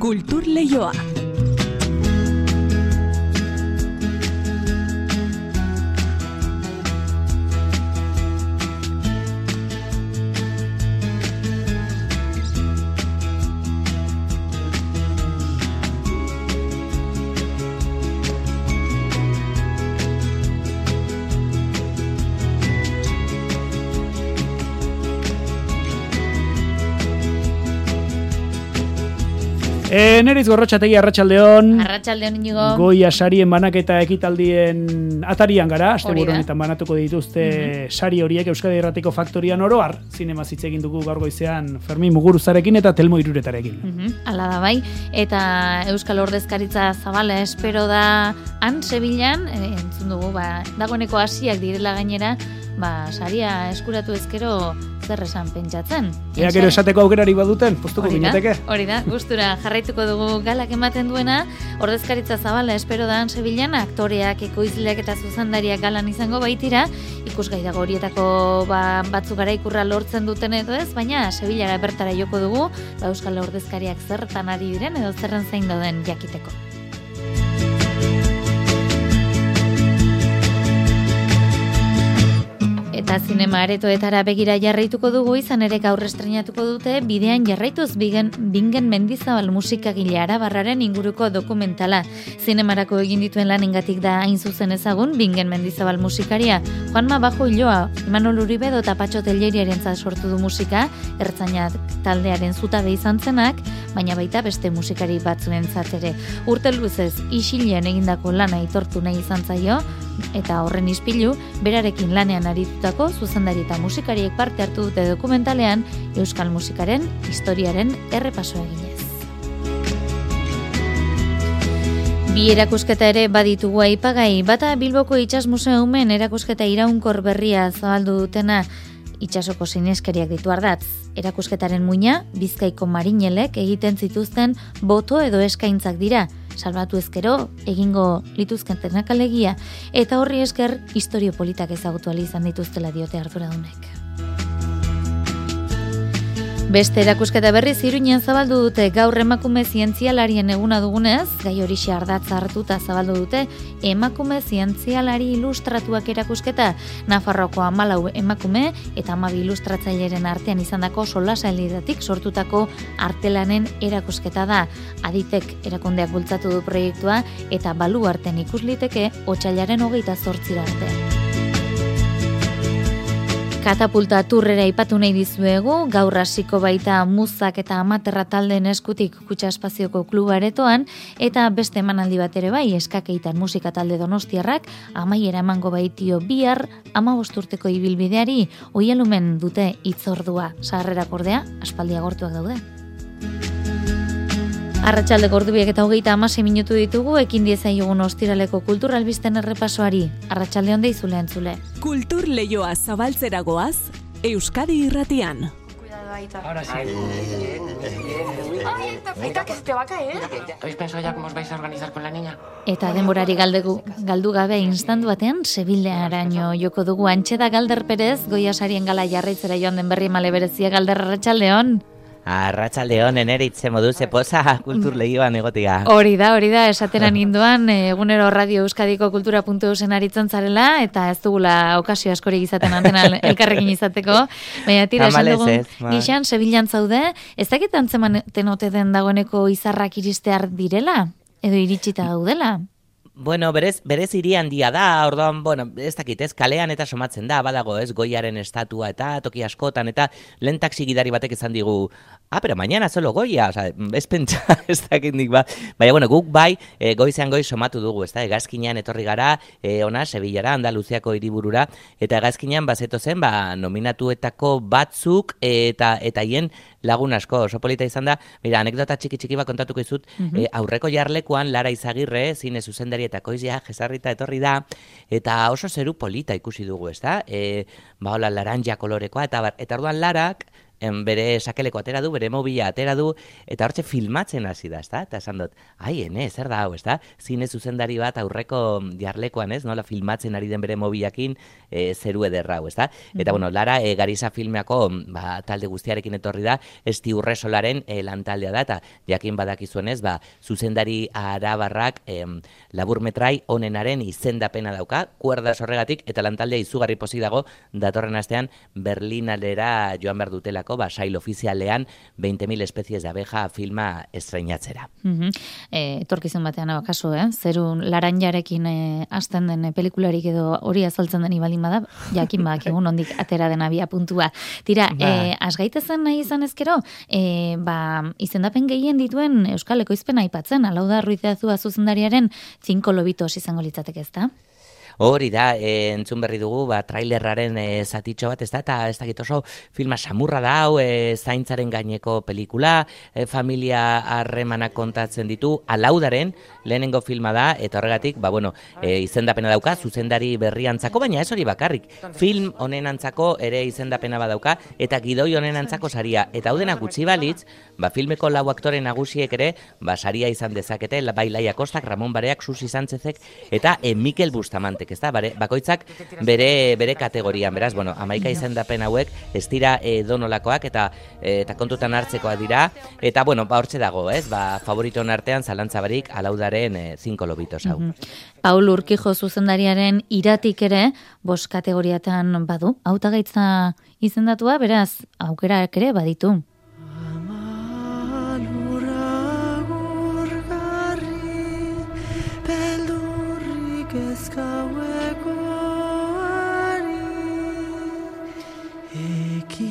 Kultur Leioa. E, Neriz gorrotxategi arratsaldeon. Arratxaldeon inigo. Goia sarien banaketa ekitaldien atarian gara, aste Hori da. honetan banatuko dituzte sari horiek Euskadi Erratiko Faktorian oroar. Zinema hitz egin dugu gaur goizean Fermin Muguruzarekin eta Telmo Iruretarekin. Mhm, Hala da bai, eta Euskal Ordezkaritza Zabala espero da han Sevillan, e, entzun dugu, ba, dagoeneko hasiak direla gainera, ba, saria eskuratu ezkero zer esan pentsatzen. Ea gero esateko aukerari baduten, postuko gineteke. hori da, gustura jarraituko dugu galak ematen duena, ordezkaritza zabala espero da Sevillan, aktoreak, ekoizleak eta zuzendariak galan izango baitira, ikusgai dago horietako ba, batzuk gara ikurra lortzen duten edo ez, baina Sevillara bertara joko dugu, ba, Euskal Ordezkariak zertan ari diren edo zerren zein dauden jakiteko. Eta zinema aretoetara begira jarraituko dugu izan ere gaur estrenatuko dute bidean jarraituz bigen, bingen mendizabal musikagile arabarraren inguruko dokumentala. Zinemarako egin dituen lanengatik da hain zuzen ezagun bingen mendizabal musikaria. Juanma Bajo Iloa, Imanol Uribe edo Tapatxo Telleriaren sortu du musika, ertzainak taldearen zutabe izan zenak, baina baita beste musikari batzuen ere. Urte luzez, isilean egindako lana itortu nahi izan zaio, eta horren ispilu, berarekin lanean aritutako zuzendari eta musikariek parte hartu dute dokumentalean Euskal musikaren historiaren errepaso eginez. Bi erakusketa ere baditugu aipagai, bata Bilboko Itxas Museumen erakusketa iraunkor berria zabaldu dutena itxasoko sineskeriak ditu ardatz. Erakusketaren muina, Bizkaiko marinelek egiten zituzten boto edo eskaintzak dira, salbatu ezkero, egingo lituzkentenak alegia, eta horri esker historio politak ezagutu izan dituztela diote arduradunek. Beste erakusketa berriz Iruñean zabaldu dute gaur emakume zientzialarien eguna dugunez, gai hori ardatza hartuta zabaldu dute emakume zientzialari ilustratuak erakusketa Nafarroko amalau emakume eta amabi ilustratzaileren artean izandako solasailidatik sortutako artelanen erakusketa da. Aditek erakundeak bultzatu du proiektua eta balu arten ikusliteke otxailaren hogeita zortzira arte. Katapulta turrera ipatu nahi dizuegu, gaur hasiko baita muzak eta amaterra taldeen eskutik kutsa espazioko kluba aretoan, eta beste emanaldi bat ere bai, eskakeitan musika talde donostiarrak, amaiera emango baitio bihar, ama bosturteko ibilbideari, oielumen dute itzordua, sarrerak ordea, aspaldia gortuak daude. Arratxalde gordubiek eta hogeita amasei minutu ditugu, ekin diezaiogun ostiraleko kulturalbisten errepasoari. Arratxalde honde izule entzule. Kultur Leioa zabaltzeragoaz, Euskadi irratian. Ahora sí. Ay, Aita, que se te va a caer. ¿Habéis pensado ya cómo os vais a organizar con la niña? Eta denborari galdegu, galdu gabe instantu batean, Sevilaraino joko dugu antxe da Galder Perez, goia sarien gala jarraitzera joan den berri male berezia Galder Arratxaldeon. Arratxaldeon, enere itze modu zepoza kultur lehioan egotia. Hori da, hori da, esateran indoan, eh, egunero radio euskadiko kultura puntu zen aritzen zarela, eta ez dugula okazio askorik izaten antena elkarrekin izateko. Baina tira, esan dugun, ez, bai. gixan, Sevillan zaude, ez dakit antzeman tenote den dagoeneko izarrak iristear direla? Edo iritsita daudela? Bueno, berez, berez hiri handia da, orduan, bueno, ez dakit, ez, kalean eta somatzen da, badago, ez, goiaren estatua eta toki askotan, eta lehen taxi gidari batek esan digu, ah, pero mañana solo goia, oza, ez pentsa, ez dakit nik ba. Baina, bueno, guk bai, e, goizean goiz somatu dugu, ez da, egazkinean etorri gara, e, ona, Sevillara, Andaluziako hiriburura, eta egazkinean bazeto zen, ba, nominatuetako batzuk, eta eta hien lagun asko, oso polita izan da, mira, anekdota txiki txiki bat kontatuko izut, e, aurreko jarlekuan Lara Izagirre, zine zuzendari eta koizia jesarrita etorri da, eta oso zeru polita ikusi dugu, ez da? E, ba, hola, laranja kolorekoa, eta, eta orduan Larak, em, bere sakeleko atera du, bere mobila atera du, eta hortxe filmatzen hasi da, ezta? Eta esan dut, ai, ene, zer da hau, ezta? Zine zuzendari bat aurreko jarlekoan, ez? Nola filmatzen ari den bere mobilakin e, zeru ederra hau, ezta? Eta, bueno, Lara, e, Garisa filmeako ba, talde guztiarekin etorri da, esti urresolaren e, lantaldea da, eta jakin badakizuenez, ba, zuzendari arabarrak em, laburmetrai onenaren izendapena dauka, kuerda sorregatik, eta lantaldea izugarri pozik dago, datorren astean, Berlinalera joan behar dutelako, ba, sail ofizialean 20.000 espezies de abeja filma estreinatzera. Mhm. E, etorkizun batean kasu, eh? Zeru laranjarekin e, hasten den e, pelikularik edo hori azaltzen den ibalin bada, jakin bak egun ondik atera den abia puntua. Tira, Ba. e, asgaitezen nahi izan ezkero, e, ba, izendapen gehien dituen Euskal Ekoizpen aipatzen, alau da ruizeazua zuzendariaren zinko lobitos izango litzateke ez da? Hori da, e, entzun berri dugu, ba, trailerraren e, zatitxo bat, ez da, eta ez dakit oso filma samurra da, hau, e, zaintzaren gaineko pelikula, e, familia harremanak kontatzen ditu, alaudaren lehenengo filma da, eta horregatik, ba, bueno, e, izendapena dauka, zuzendari berriantzako, baina ez hori bakarrik, film honen antzako ere izendapena badauka, eta gidoi honen antzako saria, eta hau dena gutxi balitz, ba, filmeko lau aktore nagusiek ere, ba, saria izan dezakete, bai Laia Kostak, Ramon Bareak, Susi Sánchezek, eta e, Mikel Bustamantek, ez da, bare, bakoitzak bere, bere kategorian, beraz, bueno, amaika izendapen hauek, ez dira e, donolakoak, eta, e, eta kontutan hartzekoa dira, eta, bueno, ba, hortze dago, ez, ba, favoritoen artean, zalantzabarik, alaudaren e, zinko lobitos hau. Paul Urkijo zuzendariaren iratik ere, bos kategoriatan badu, hautagaitza izendatua, beraz, aukerak ere baditu.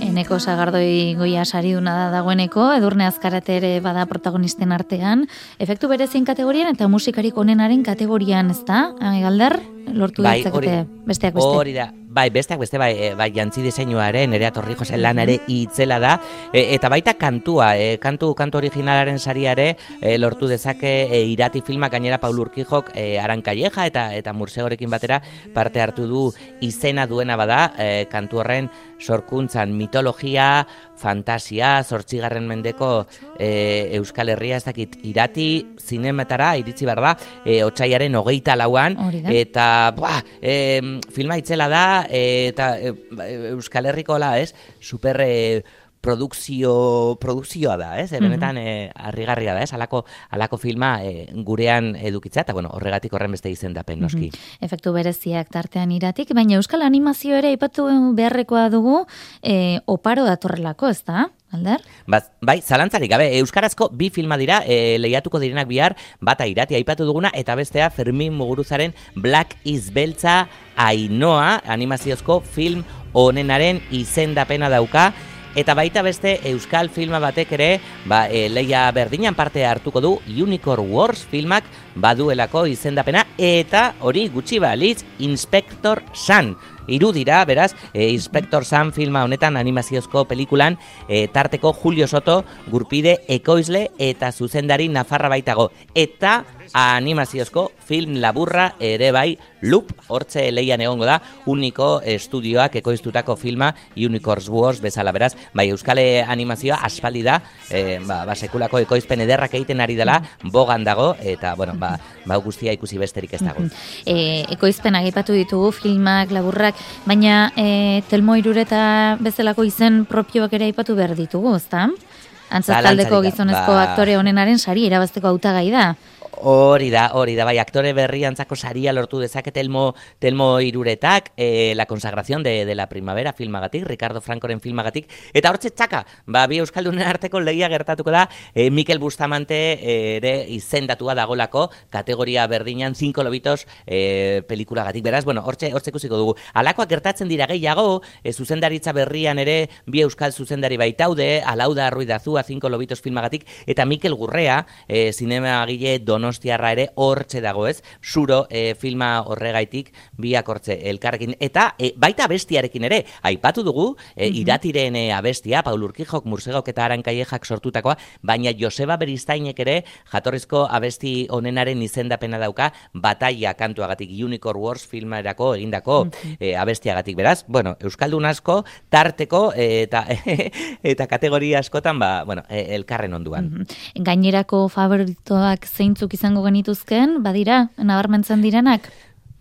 Eneko sagardoi goia sariduna da dagoeneko, edurne azkarate ere bada protagonisten artean, efektu berezien kategorian eta musikarik onenaren kategorian, ez da? Galder, lortu Bai, ditzakete besteak beste. Hori da, bai, besteak beste, bai, e, bai jantzi diseinuaren, ere atorri josen lan ere itzela da, e, eta baita kantua, e, kantu, kantu originalaren sariare e, lortu dezake e, irati filmak gainera Paul Urkijok e, Arankaieja eta eta Mursegorekin batera parte hartu du izena duena bada, e, kantu horren sorkuntzan mitologia, fantasia, zortzigarren mendeko e, Euskal Herria ez dakit irati zinemetara iritsi behar da, e, otxaiaren hogeita lauan, eta buah, e, filma itzela da, e, eta e, Euskal Herriko la, ez, super e, produkzio, produkzioa da, ez? E, benetan e, harrigarria da, ez? Alako, alako filma e, gurean edukitzea, eta bueno, horregatik horren beste izendapen noski. Efektu bereziak tartean iratik, baina euskal animazio ere aipatu beharrekoa dugu e, oparo datorrelako, ez da? Alder? Ba, bai, zalantzarik gabe, euskarazko bi filma dira, e, lehiatuko direnak bihar, bata irati aipatu duguna, eta bestea Fermin Muguruzaren Black is Beltza Ainoa, animaziozko film onenaren izendapena dauka, Eta baita beste euskal filma batek ere, ba, e, leia berdinan parte hartuko du Unicorn Wars filmak baduelako izendapena eta hori gutxi balitz Inspector Sun. Hiru dira, beraz, e, Inspector Sun filma honetan animaziozko pelikulan e, tarteko Julio Soto, gurpide ekoizle eta zuzendari Nafarra baitago. Eta animaziozko film laburra ere bai Loop, hortze leian egongo da, uniko estudioak ekoiztutako filma Unicorns Wars bezala beraz, bai euskale animazioa aspaldi da, e, ba, ba, sekulako ekoizpen ederrak egiten ari dela, bogan dago, eta, bueno, ba, ba guztia ikusi besterik ez dago. E, ekoizpenak aipatu ditugu, filmak, laburrak, baina e, telmo irureta bezalako izen propioak ere aipatu behar ditugu, ezta? Da, gizonezko ba. aktore honenaren sari erabazteko hautagai da. Hori da, hori da, bai, aktore berriantzako saria lortu dezake telmo, telmo iruretak, e, la consagración de, de la primavera filmagatik, Ricardo Francoren filmagatik, eta hortze txaka, ba, bi Euskaldunen arteko legia gertatuko da, e, Mikel Bustamante e, ere izendatua dagolako, kategoria berdinan, 5 lobitos e, pelikulagatik, beraz, bueno, hortze, hortze ikusiko dugu. Alakoak gertatzen dira gehiago, e, zuzendaritza berrian ere, bi Euskal zuzendari baitaude, Alauda Ruidazua, 5 lobitos filmagatik, eta Mikel Gurrea, e, zinemagile dono donostiarra ere hortxe dago ez, zuro e, filma horregaitik biak hortze elkarrekin. Eta e, baita abestiarekin ere, aipatu dugu, e, iratiren e, abestia, Paul Urkijok, Mursegok eta Arankaiejak sortutakoa, baina Joseba Beristainek ere jatorrizko abesti onenaren izendapena dauka, bataia kantuagatik Unicorn Wars filmarako egindako e, abestiagatik. Beraz, bueno, Euskaldun asko, tarteko e, eta eta kategoria askotan, ba, bueno, elkarren onduan. Mhm. Gainerako favoritoak zeintzuk izango genituzken, badira, nabarmentzen direnak?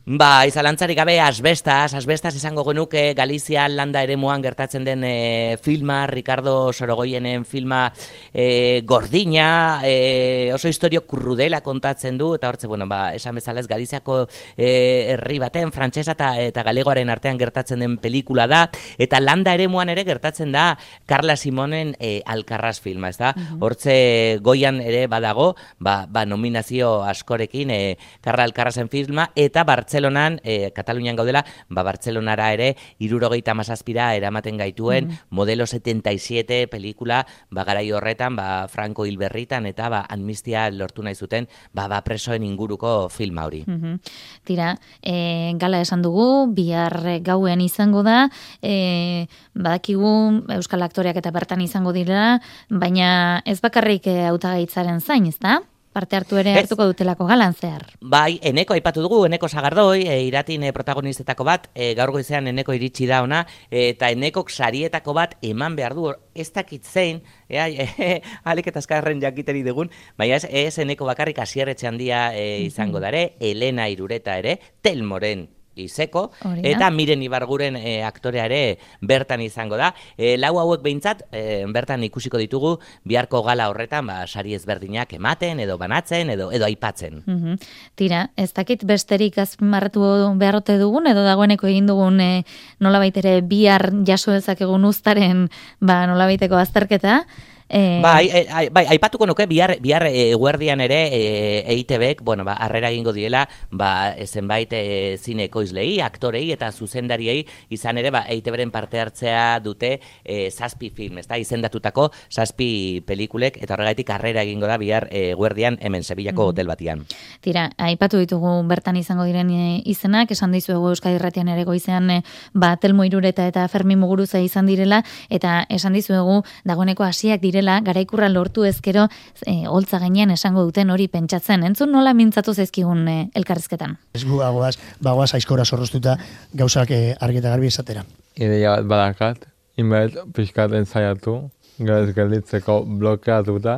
Ba, izalantzarik gabe asbestas, asbestas izango genuke Galizia landa ere muan gertatzen den e, filma, Ricardo Sorogoienen filma e, gordina, e, oso historio kurrudela kontatzen du, eta hortze, bueno, ba, esan bezala ez Galiziako e, herri baten, frantsesa eta, eta galegoaren artean gertatzen den pelikula da, eta landa ere muan ere gertatzen da Carla Simonen e, Alcarraz filma, ez da? Hortze goian ere badago, ba, ba nominazio askorekin e, Carla Alcarrazen filma, eta Bartzelonan, e, Katalunian gaudela, ba Bartzelonara ere, irurogeita mazazpira eramaten gaituen, modelo 77 pelikula, ba garai horretan, ba Franco Hilberritan, eta ba amnistia lortu nahi zuten, ba, ba presoen inguruko filma hori. Mhm. Tira, e, gala esan dugu, bihar gauen izango da, e, badakigu Euskal aktoreak eta bertan izango dira, baina ez bakarrik e, hautagaitzaren zain, ez da? Parte hartu ere hartuko dutelako galan zehar. Bai, eneko aipatu dugu, eneko sagardoi, e, iratin e, protagonistetako bat, e, gaur goizean eneko iritsi da ona, e, eta enekok sarietako bat eman behar du, ez dakit zein, ea, e, alik eta azkarren jakiteri dugun, baina ez, ez eneko bakarrik asierretxe handia e, izango dare, Elena Irureta ere, Telmoren izeko, Hori da. eta miren ibarguren e, aktorea ere bertan izango da. E, lau hauek behintzat, e, bertan ikusiko ditugu, biharko gala horretan, ba, sari ezberdinak ematen, edo banatzen, edo edo aipatzen. Mhm. Tira, ez dakit besterik azpimarratu beharrote dugun, edo dagoeneko egin dugun e, nolabait ere bihar jaso dezakegun uztaren ba, nolabaiteko azterketa. E, Bai, e, ai- bai, aipatuko nuke bihar bihar e, eguerdian ere e, EITBek, bueno, ba harrera egingo diela, ba zenbait e, zine ekoizlei, aktorei eta zuzendariei izan ere ba EITBren parte hartzea dute e, zazpi film, ezta? Izendatutako zazpi pelikulek eta horregatik harrera egingo da bihar eguerdian hemen Sevillako hotel batian. Tira, aipatu ditugu bertan izango diren e, izenak, esan dizuegu Euskadi Irratian ere goizean e, ba, Telmo Irureta eta Fermi Muguruza izan direla, eta esan dizuegu dagoeneko hasiak direla, garaikurra lortu ezkero e, holtza gainean esango duten hori pentsatzen. Entzun nola mintzatu zaizkigun e, elkarrizketan? Ez gu bagoaz, bagoaz aizkora zorroztuta gauzak eh, argi eta garbi esatera. ideia bat badakat, inbait pixkaten saiatu, gero ez gelditzeko blokeatuta,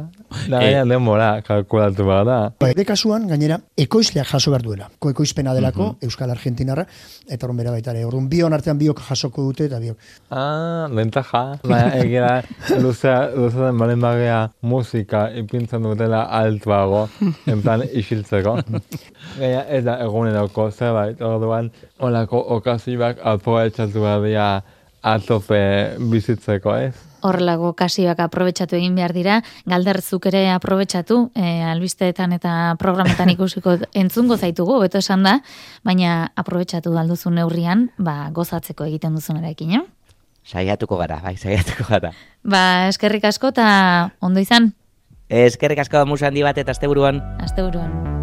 da gaina denbora kalkulatu behar da. Ba, ere kasuan, gainera, ekoizleak jaso behar duela. Ko ekoizpena delako, Euskal Argentinarra, eta horren bera baita ere. Orduan, bion artean biok jasoko dute, eta biok. Ah, lentaja, baina egira luzea, luzea den balen bagea musika ipintzen dutela altuago, en plan isiltzeko. Gaina ez da eguneroko zerbait, orduan, olako okazioak aprobetxatu behar dira atope bizitzeko, ez? Horrelago kasioak aprobetxatu egin behar dira, galderzuk ere aprobetxatu, e, albisteetan eta programetan ikusiko entzungo zaitugu, beto esan da, baina aprobetxatu alduzun neurrian, ba, gozatzeko egiten duzun erekin, eh? Saiatuko gara, bai, saiatuko gara. Ba, eskerrik asko eta ondo izan, Eskerrik asko musa handi bat eta asteburuan. asteburuan.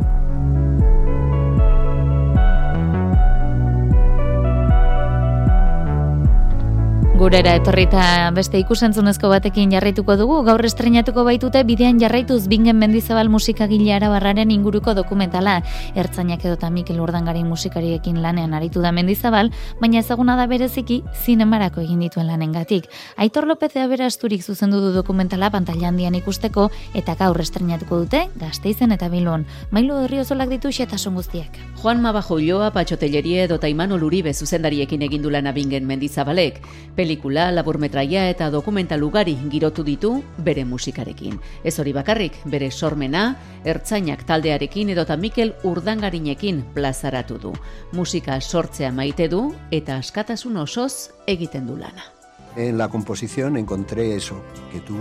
Gurera etorrita beste ikusentzunezko batekin jarraituko dugu, gaur estrenatuko baitute bidean jarraituz bingen mendizabal musikagile arabarraren inguruko dokumentala. Ertzainak edota Mikel Urdangari musikariekin lanean aritu da mendizabal, baina ezaguna da bereziki zinemarako egin dituen lanengatik. Aitor Lopezea bera asturik zuzendu du dokumentala pantaila handian ikusteko eta gaur estrenatuko dute gazteizen eta bilbon. Mailu herriozolak ditu xetasun guztiak. Juan Mabajo Ulloa, Patxo Tellerie edo Taimano Luribe zuzendariekin egin du lana bingen mendizabalek. Pelikula, laburmetraia eta dokumental ugari girotu ditu bere musikarekin. Ez hori bakarrik, bere sormena, ertzainak taldearekin edota Mikel Urdangarinekin plazaratu du. Musika sortzea maite du eta askatasun osoz egiten du lana. En la composición encontré eso, que tú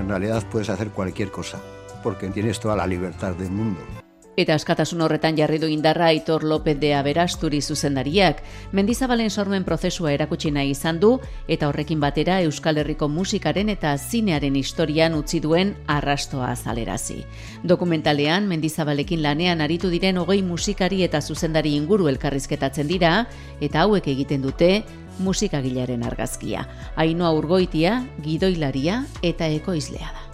en realidad puedes hacer cualquier cosa, porque tienes toda la libertad del mundo. Eta askatasun horretan jarri du indarra Aitor López de Aberasturi zuzendariak, mendizabalen sormen prozesua erakutsi nahi izan du, eta horrekin batera Euskal Herriko musikaren eta zinearen historian utzi duen arrastoa azalerazi. Dokumentalean, mendizabalekin lanean aritu diren hogei musikari eta zuzendari inguru elkarrizketatzen dira, eta hauek egiten dute musikagilaren argazkia. Ainoa urgoitia, gidoilaria eta ekoizlea da.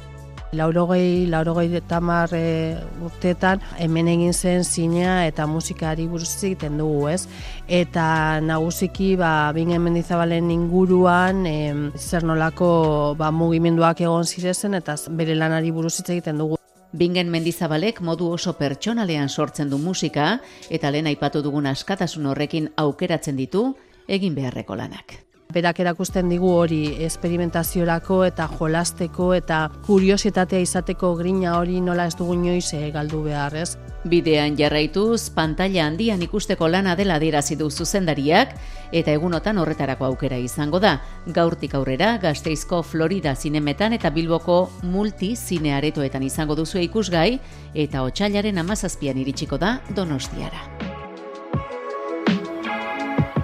Laurogei, laurogei tamar e, urteetan hemen egin zen zinea eta musikari buruz egiten dugu, ez? Eta nagusiki, ba, bingen mendizabalen inguruan, e, zer nolako ba, mugimenduak egon zirezen eta bere lanari buruz egiten dugu. Bingen mendizabalek modu oso pertsonalean sortzen du musika eta lehen aipatu dugun askatasun horrekin aukeratzen ditu egin beharreko lanak. Berak erakusten digu hori esperimentaziorako eta jolasteko eta kuriositatea izateko grina hori nola ez dugu inoiz eh, galdu behar, ez? Bidean jarraituz, pantalla handian ikusteko lana dela dirazi du zuzendariak eta egunotan horretarako aukera izango da. Gaurtik aurrera, Gasteizko Florida zinemetan eta Bilboko multi zinearetoetan izango duzu ikusgai eta otxailaren amazazpian iritsiko da Donostiara.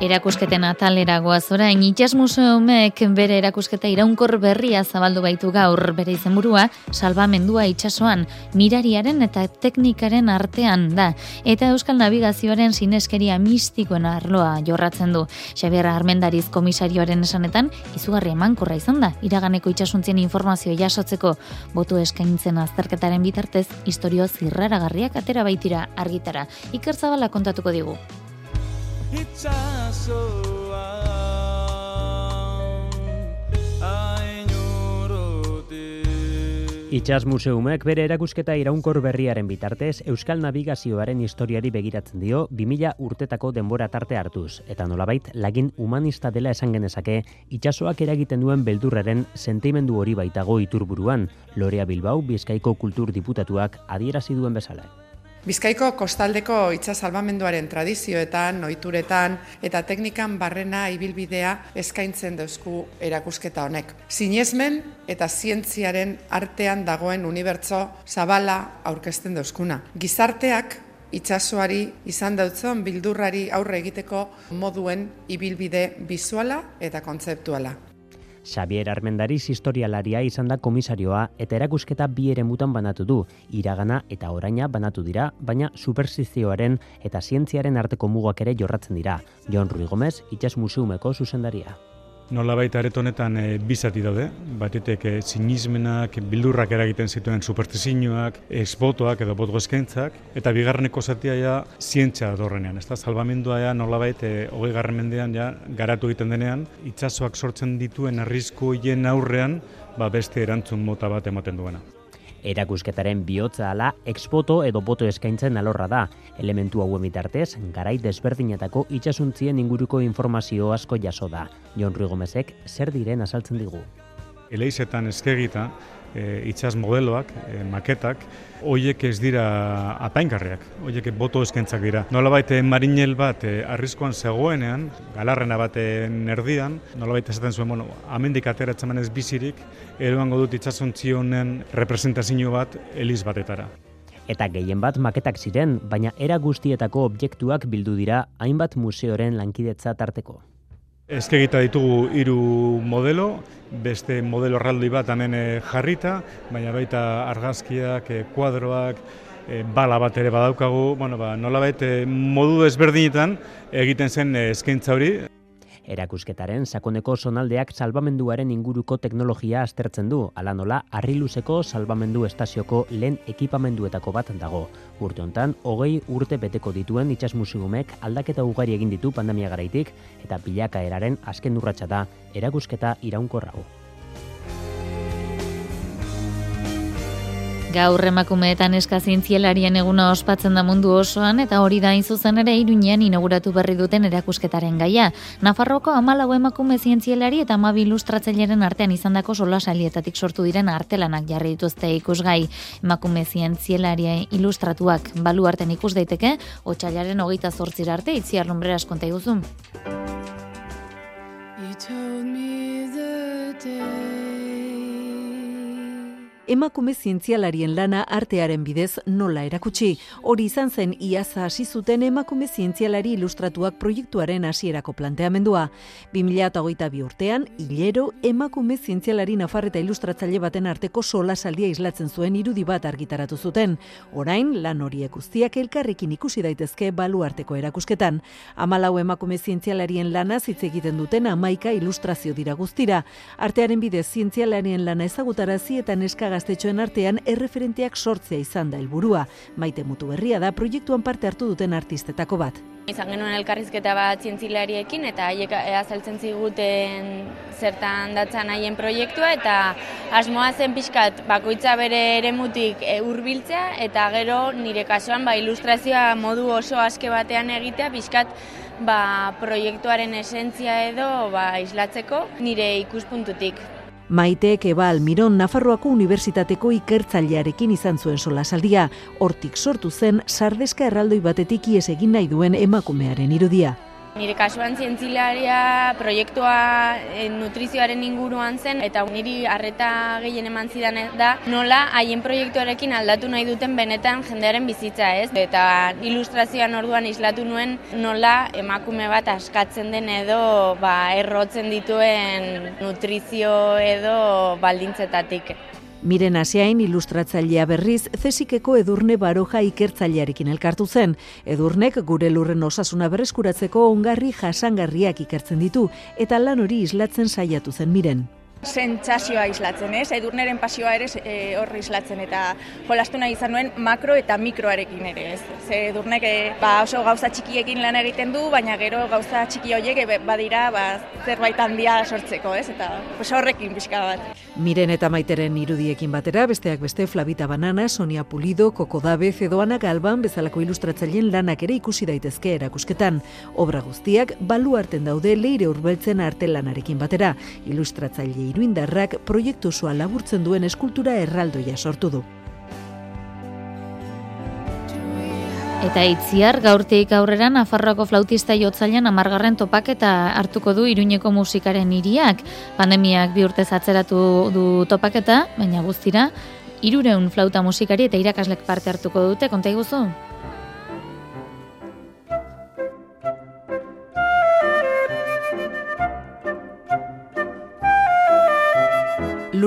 Erakusketen atalera goaz orain Itxas Museumek bere erakusketa iraunkor berria zabaldu baitu gaur bere izenburua salbamendua itsasoan mirariaren eta teknikaren artean da eta Euskal Navigazioaren sineskeria mistikoen arloa jorratzen du. Xabier Armendariz komisarioaren esanetan izugarri emankorra izan da iraganeko itsasuntzien informazio jasotzeko botu eskaintzen azterketaren bitartez historio zirraragarriak atera baitira argitara. Iker Zabala kontatuko digu. Itxas Museumek bere erakusketa iraunkor berriaren bitartez Euskal Navigazioaren historiari begiratzen dio 2000 urtetako denbora tarte hartuz eta nolabait lagin humanista dela esan genezake itxasoak eragiten duen beldurraren sentimendu hori baitago iturburuan Lorea Bilbao Bizkaiko Kultur Diputatuak adierazi duen bezala. Bizkaiko kostaldeko itsa salbamenduaren tradizioetan, ohituretan eta teknikan barrena ibilbidea eskaintzen dauzku erakusketa honek. Sinesmen eta zientziaren artean dagoen unibertso zabala aurkezten dauzkuna. Gizarteak itsasoari izan dautzon bildurrari aurre egiteko moduen ibilbide bizuala eta kontzeptuala. Xavier Armendariz historialaria izan da komisarioa eta erakusketa bi ere mutan banatu du, iragana eta oraina banatu dira, baina superstizioaren eta zientziaren arteko mugak ere jorratzen dira. Jon Rui Gomez, Itxas Museumeko zuzendaria nola baita aretonetan e, bizati daude, batetek e, sinismenak, bildurrak eragiten zituen superstizioak, esbotoak edo botu eskaintzak, eta bigarreneko zatia ja zientzia dorrenean, ez da, salvamendua ja nola baita e, hogei garren mendean ja garatu egiten denean, itsasoak sortzen dituen arrisku hien aurrean, ba beste erantzun mota bat ematen duena. Erakusketaren bihotza ala expoto edo boto eskaintzen alorra da. Elementu hauen bitartez, garai desberdinetako itxasuntzien inguruko informazio asko jaso da. Jon Rigomezek zer diren azaltzen digu. Eleizetan eskegita, e, itxas modeloak, e, maketak, hoiek ez dira apaingarriak, hoiek boto eskentzak dira. Nola baite marinel bat e, arriskoan zegoenean, galarrena baten erdian, nola baite esaten zuen, bueno, amendik ateratzen manez bizirik, eroango dut itxasuntzionen representazio bat eliz batetara. Eta gehien bat maketak ziren, baina era guztietako objektuak bildu dira hainbat museoren lankidetza tarteko. Ezkegita ditugu hiru modelo, beste modelo erraldi bat hemen eh, jarrita, baina baita argazkiak, eh, kuadroak, eh, bala bat ere badaukagu, bueno, ba, nola modu ezberdinetan egiten zen eskaintza hori. Erakusketaren sakoneko sonaldeak salbamenduaren inguruko teknologia aztertzen du, ala nola arriluzeko salbamendu estazioko lehen ekipamenduetako bat dago. Urte hontan, hogei urte beteko dituen itxas museumek aldaketa ugari egin ditu pandemia garaitik eta pilaka eraren azken urratsa da erakusketa iraunkorrago. Gaur emakumeetan eskazintzialarien eguna ospatzen da mundu osoan eta hori da zuzen ere iruñean inauguratu berri duten erakusketaren gaia. Nafarroko amalau emakume zientzialari eta amabi ilustratzaileren artean izandako sola salietatik sortu diren artelanak jarri dituzte ikusgai. Emakume zientzialaria ilustratuak balu arten ikus daiteke, hogeita zortzira arte itziar lumbrera askonta iguzun. Emakume zientzialarien lana artearen bidez nola erakutsi. Hori izan zen iaza hasi zuten emakume zientzialari ilustratuak proiektuaren hasierako planteamendua. 2008 urtean, hilero, emakume zientzialari nafarreta ilustratzaile baten arteko sola saldia islatzen zuen irudi bat argitaratu zuten. Orain, lan horiek guztiak elkarrekin ikusi daitezke baluarteko erakusketan. Amalau emakume zientzialarien lana hitz egiten duten amaika ilustrazio dira guztira. Artearen bidez zientzialarien lana ezagutarazi eta neska gaztetxoen artean erreferenteak sortzea izan da helburua. Maite mutu berria da proiektuan parte hartu duten artistetako bat. Izan genuen elkarrizketa bat zientzilariekin eta haiek azaltzen ziguten zertan datzan haien proiektua eta asmoa zen pixkat bakoitza bere eremutik e, hurbiltzea eta gero nire kasuan ba, ilustrazioa modu oso aske batean egitea pixkat ba, proiektuaren esentzia edo ba, islatzeko nire ikuspuntutik. Maite Ebal Miron Nafarroako Unibertsitateko ikertzailearekin izan zuen solasaldia. Hortik sortu zen sardeska erraldoi batetik ies egin nahi duen emakumearen irudia. Nire kasuan zientzilaria proiektua e, nutrizioaren inguruan zen eta niri harreta gehien eman zidan da nola haien proiektuarekin aldatu nahi duten benetan jendearen bizitza ez. Eta ilustrazioan orduan islatu nuen nola emakume bat askatzen den edo ba, errotzen dituen nutrizio edo baldintzetatik. Miren Asiain ilustratzailea berriz zesikeko edurne baroja ikertzailearekin elkartu zen. Edurnek gure lurren osasuna berreskuratzeko ongarri jasangarriak ikertzen ditu eta lan hori islatzen saiatu zen miren sentsazioa islatzen, ez? Edurneren pasioa ere e, horri islatzen eta jolastu nahi izan nuen makro eta mikroarekin ere, ez? Ze edurnek e, ba oso gauza txikiekin lan egiten du, baina gero gauza txiki horiek e, badira ba, zerbait handia sortzeko, ez? Eta pues, horrekin pixka bat. Miren eta maiteren irudiekin batera, besteak beste Flavita Banana, Sonia Pulido, Koko Dabe, Zedoana Galban, bezalako ilustratzaileen lanak ere ikusi daitezke erakusketan. Obra guztiak, balu arten daude leire urbeltzen arte lanarekin batera. Ilustratzaile iruindarrak proiektu zua laburtzen duen eskultura erraldoia sortu du. Eta itziar gaurteik aurrera Nafarroako flautista jotzailean amargarren topak eta hartuko du iruñeko musikaren iriak. Pandemiak bi urtez atzeratu du topaketa, baina guztira, irureun flauta musikari eta irakaslek parte hartuko dute, konta iguzu?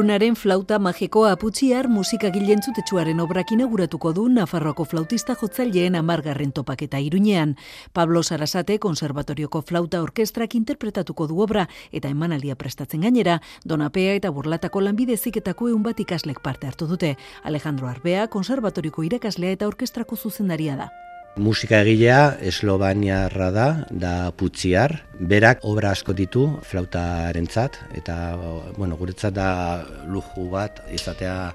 Lunaren flauta magikoa aputxiar musikagilen zutetsuaren obrak inauguratuko du Nafarroako flautista jotzaileen amargarren topaketa iruñean. Pablo Sarasate konservatorioko flauta orkestrak interpretatuko du obra eta emanaldia prestatzen gainera, donapea eta burlatako lanbidezik eta eun bat ikaslek parte hartu dute. Alejandro Arbea konservatorioko irakaslea eta orkestrako zuzendaria da. Musika egilea Eslovaniarra da, da putziar. Berak obra asko ditu flautarentzat eta bueno, guretzat da luju bat izatea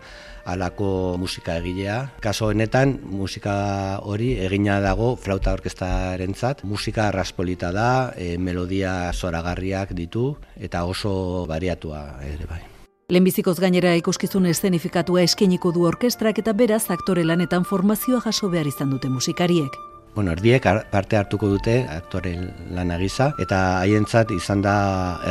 alako musika egilea. Kaso honetan musika hori egina dago flauta orkestarentzat. Musika raspolita da, e, melodia zoragarriak ditu eta oso bariatua ere bai. Lehenbizikoz gainera ikuskizun eszenifikatua eskeniko du orkestrak eta beraz aktore lanetan formazioa jaso behar izan dute musikariek. Bueno, erdiek parte hartuko dute aktore lana gisa eta haientzat izan da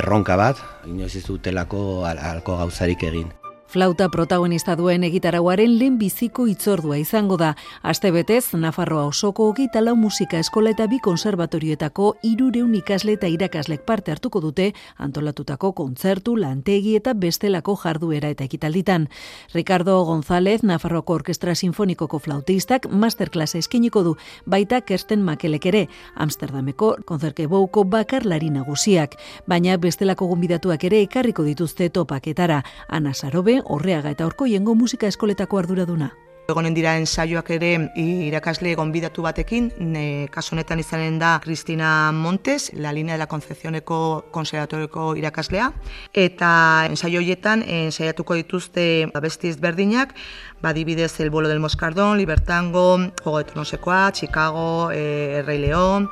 erronka bat, inoiz ez dutelako alko gauzarik egin. Flauta protagonista duen egitarauaren lehen biziko itzordua izango da. Aste betez, Nafarroa osoko hogeita lau musika eskola eta bi konservatorioetako irureun ikasle eta irakaslek parte hartuko dute antolatutako kontzertu, lantegi eta bestelako jarduera eta ekitalditan. Ricardo González, Nafarroako Orkestra Sinfonikoko flautistak, masterklasa eskiniko du, baita Kersten Makelek ere, Amsterdameko konzerke bouko bakarlari nagusiak. Baina bestelako gombidatuak ere ekarriko dituzte topaketara. Ana Sarobe, horreaga eta orkoiengo musika eskoletako arduraduna. Egonen dira ensaioak ere irakasle gonbidatu batekin, ne, kaso honetan izanen da Cristina Montes, la linea de la Concepcioneko konservatorioko irakaslea, eta ensaio horietan ensaiatuko dituzte abestiz berdinak, badibidez El bolo del Moscardón, Libertango, Juego de Tronosekoa, Chicago, e, Rey León,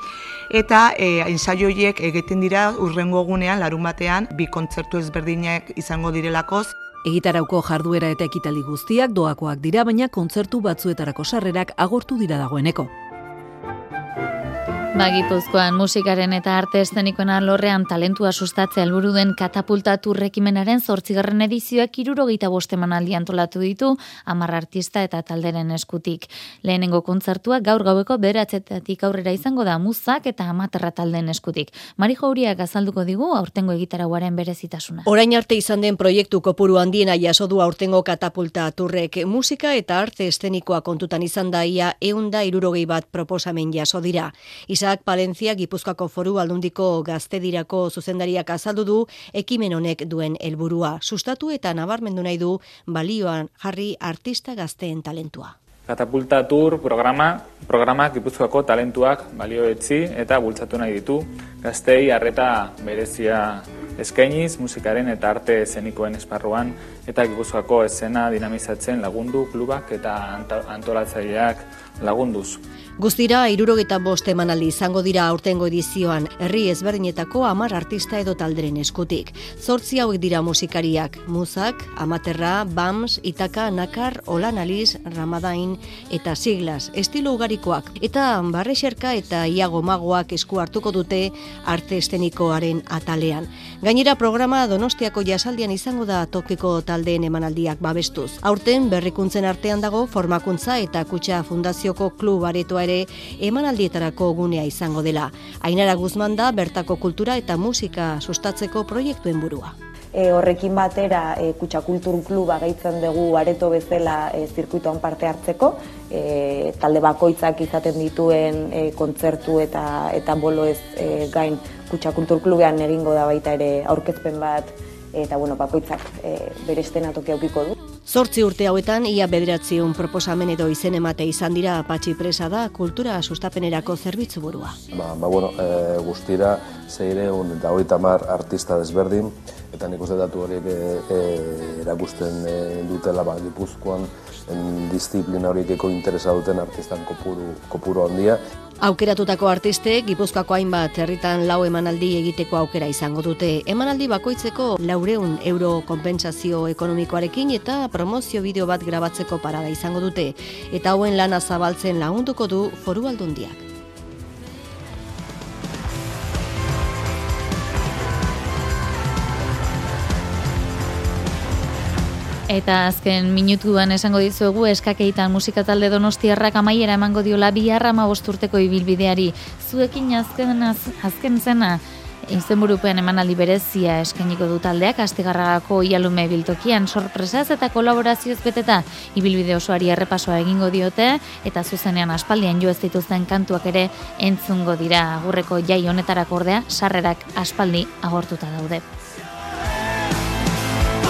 eta e, ensaio horiek egiten dira urrengo egunean, larun batean, bi kontzertu ezberdinak izango direlakoz, Egitarauko jarduera eta ekitali guztiak doakoak dira, baina kontzertu batzuetarako sarrerak agortu dira dagoeneko. Ba, Gipuzkoan musikaren eta arte eszenikoen alorrean talentua sustatzea helburu den katapulta turrekimenaren zortzigarren edizioak irurogeita bosteman aldi antolatu ditu amar artista eta talderen eskutik. Lehenengo kontzertua gaur gaueko beratzetatik aurrera izango da muzak eta amaterra taldeen eskutik. Mari Jauriak azalduko digu aurtengo egitarauaren berezitasuna. Orain arte izan den proiektu kopuru handiena jaso du aurtengo katapulta turrek musika eta arte eszenikoa kontutan izan da ia eunda irurogei bat proposamen jaso dira. Isaac Palencia Gipuzkoako Foru Aldundiko Gaztedirako zuzendariak azaldu du ekimen honek duen helburua sustatu eta nabarmendu nahi du balioan jarri artista gazteen talentua. Katapulta Tour programa, programa Gipuzkoako talentuak balioetzi eta bultzatu nahi ditu gaztei harreta berezia eskainiz musikaren eta arte zenikoen esparruan eta Gipuzkoako esena dinamizatzen lagundu klubak eta antolatzaileak lagunduz. Guztira, irurogeta bost emanaldi izango dira aurtengo edizioan, herri ezberdinetako amar artista edo talderen eskutik. Zortzi hauek dira musikariak, muzak, amaterra, bams, itaka, nakar, olan aliz, ramadain eta siglas, estilo ugarikoak. Eta barrexerka eta iago magoak esku hartuko dute arte estenikoaren atalean. Gainera programa Donostiako jasaldian izango da tokiko taldeen emanaldiak babestuz. Aurten berrikuntzen artean dago formakuntza eta kutsa fundazioko klub aretoa ere emanaldietarako gunea izango dela. Ainara Guzman da bertako kultura eta musika sustatzeko proiektuen burua. E, horrekin batera e, Kutsa Kultur Kluba gaitzen dugu areto bezala e, zirkuitoan parte hartzeko, e, talde bakoitzak izaten dituen e, kontzertu eta eta bolo ez e, gain Kutsa Kultur Klubean egingo da baita ere aurkezpen bat eta bueno, bakoitzak e, bere estena toki aukiko du. Zortzi urte hauetan, ia bederatziun proposamen edo izen emate izan dira patxi presa da kultura sustapenerako zerbitzu burua. Ba, ba bueno, e, guztira zeireun da hoita mar artista desberdin, eta nik uste datu horiek e, erakusten e, dutela ba, gipuzkoan en disiplina horiekeko interesa duten artistan kopuru, kopuru handia. Aukeratutako artiste, Gipuzkoako hainbat herritan lau emanaldi egiteko aukera izango dute. Emanaldi bakoitzeko laureun euro konpentsazio ekonomikoarekin eta promozio bideo bat grabatzeko parada izango dute. Eta hauen lana zabaltzen lagunduko du foru aldundiak. Eta azken minutuan esango dizuegu eskakeitan musika talde donostiarrak amaiera emango diola biharra bosturteko ibilbideari. Zuekin azken, az, azken zena, izenburupean emanaldi berezia eskainiko du taldeak astigarragako ialume biltokian sorpresaz eta kolaborazioz beteta ibilbide osoari errepasoa egingo diote eta zuzenean aspaldian jo ez dituzten kantuak ere entzungo dira agurreko jai honetarako ordea sarrerak aspaldi agortuta daude.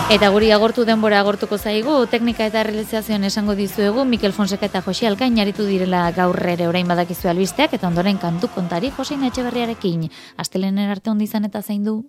Eta guri agortu denbora agortuko zaigu, teknika eta realizazioan esango dizuegu, Mikel Fonseka eta Josi Alkain aritu direla gaur ere orain badakizu albisteak, eta ondoren kantu kontari Josi Etxeberriarekin. Astelenen arte ondizan eta zein du?